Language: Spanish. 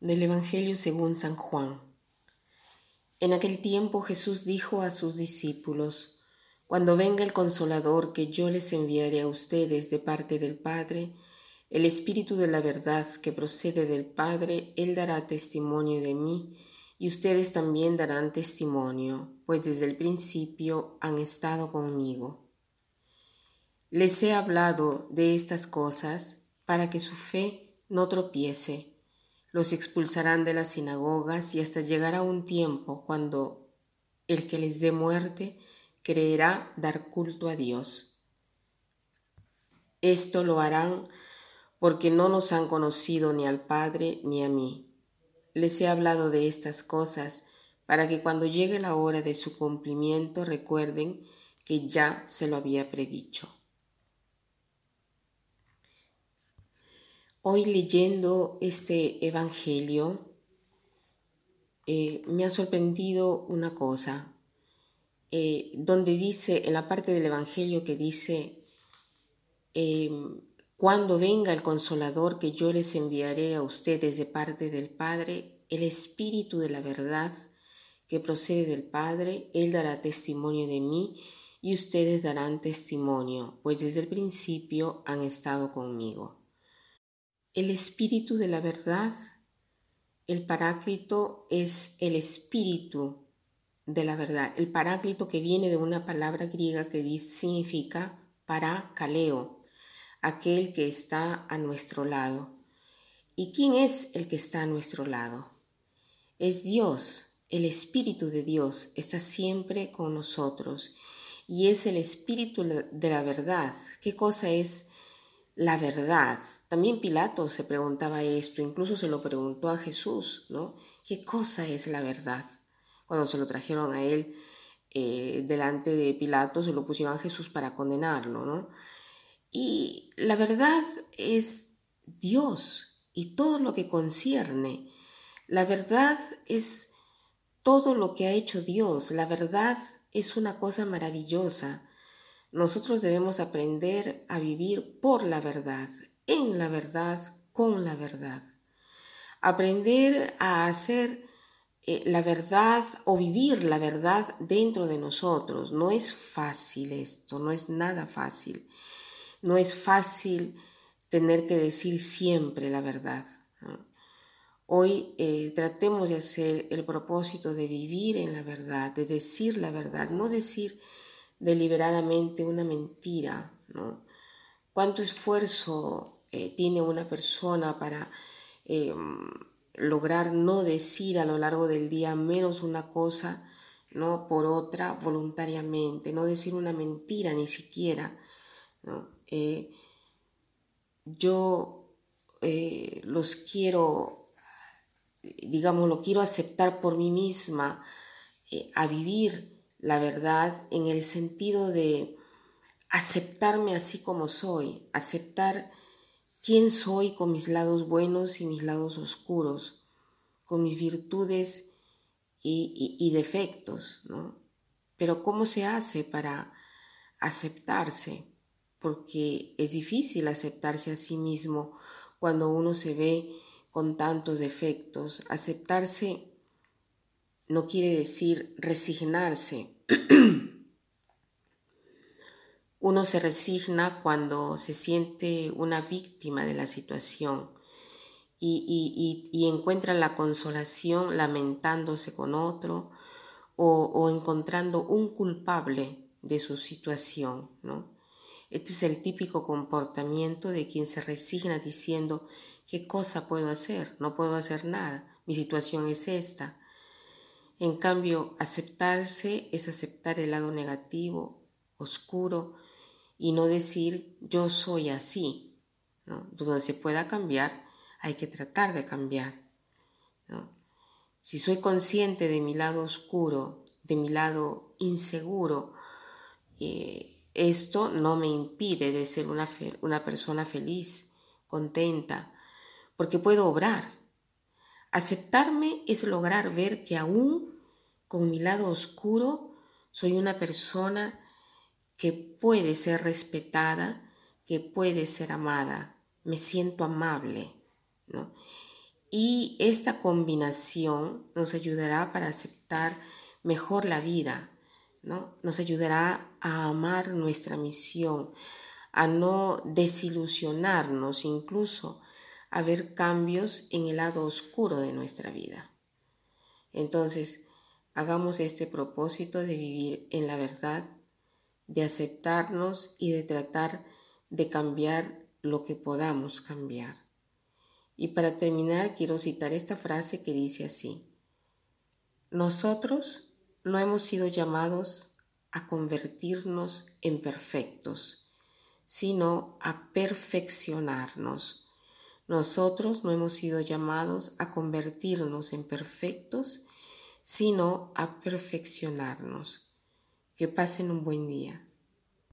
Del Evangelio según San Juan. En aquel tiempo Jesús dijo a sus discípulos, Cuando venga el consolador que yo les enviaré a ustedes de parte del Padre, el Espíritu de la verdad que procede del Padre, Él dará testimonio de mí, y ustedes también darán testimonio, pues desde el principio han estado conmigo. Les he hablado de estas cosas para que su fe no tropiece los expulsarán de las sinagogas y hasta llegará un tiempo cuando el que les dé muerte creerá dar culto a Dios. Esto lo harán porque no nos han conocido ni al Padre ni a mí. Les he hablado de estas cosas para que cuando llegue la hora de su cumplimiento recuerden que ya se lo había predicho. Hoy leyendo este Evangelio, eh, me ha sorprendido una cosa, eh, donde dice, en la parte del Evangelio que dice, em, cuando venga el consolador que yo les enviaré a ustedes de parte del Padre, el Espíritu de la verdad que procede del Padre, Él dará testimonio de mí y ustedes darán testimonio, pues desde el principio han estado conmigo el espíritu de la verdad. El paráclito es el espíritu de la verdad. El paráclito que viene de una palabra griega que significa parakaleo, aquel que está a nuestro lado. ¿Y quién es el que está a nuestro lado? Es Dios, el Espíritu de Dios está siempre con nosotros y es el Espíritu de la verdad. ¿Qué cosa es la verdad. También Pilato se preguntaba esto, incluso se lo preguntó a Jesús, ¿no? ¿Qué cosa es la verdad? Cuando se lo trajeron a él eh, delante de Pilato, se lo pusieron a Jesús para condenarlo, ¿no? Y la verdad es Dios y todo lo que concierne. La verdad es todo lo que ha hecho Dios. La verdad es una cosa maravillosa. Nosotros debemos aprender a vivir por la verdad, en la verdad, con la verdad. Aprender a hacer eh, la verdad o vivir la verdad dentro de nosotros. No es fácil esto, no es nada fácil. No es fácil tener que decir siempre la verdad. Hoy eh, tratemos de hacer el propósito de vivir en la verdad, de decir la verdad, no decir deliberadamente una mentira, ¿no? ¿Cuánto esfuerzo eh, tiene una persona para em, lograr no decir a lo largo del día menos una cosa, ¿no? Por otra voluntariamente, no decir una mentira ni siquiera. Eh, yo eh, los quiero, digamos, lo quiero aceptar por mí misma, a vivir la verdad en el sentido de aceptarme así como soy, aceptar quién soy con mis lados buenos y mis lados oscuros, con mis virtudes y, defectos, ¿no? Pero ¿cómo se hace para aceptarse? Porque es difícil aceptarse a sí mismo cuando uno se ve con tantos defectos. Aceptarse no quiere decir resignarse. Uno se resigna cuando se siente una víctima de la situación y, encuentra la consolación lamentándose con otro o, encontrando un culpable de su situación. ¿no? Este es el típico comportamiento de quien se resigna diciendo, ¿qué cosa puedo hacer? No puedo hacer nada. Mi situación es esta. En cambio, aceptarse es aceptar el lado negativo, oscuro, y no decir yo soy así. Donde se pueda cambiar, hay que tratar de cambiar. Si soy consciente de mi lado oscuro, de mi lado inseguro, eh, esto no me impide de ser una, una persona feliz, contenta, porque puedo obrar, Aceptarme es lograr ver que aún con mi lado oscuro soy una persona que puede ser respetada, que puede ser amada, me siento amable, ¿no? Y esta combinación nos ayudará para aceptar mejor la vida, ¿no? Nos ayudará a amar nuestra misión, a no desilusionarnos, incluso a cambios en el lado oscuro de nuestra vida. Entonces, hagamos este propósito de vivir en la verdad, de aceptarnos y de tratar de cambiar lo que podamos cambiar. Y para terminar, quiero citar esta frase que dice así, nosotros no hemos sido llamados a convertirnos en perfectos, sino a perfeccionarnos. Nosotros no hemos sido llamados a convertirnos en perfectos, sino a perfeccionarnos. Que pasen un buen día.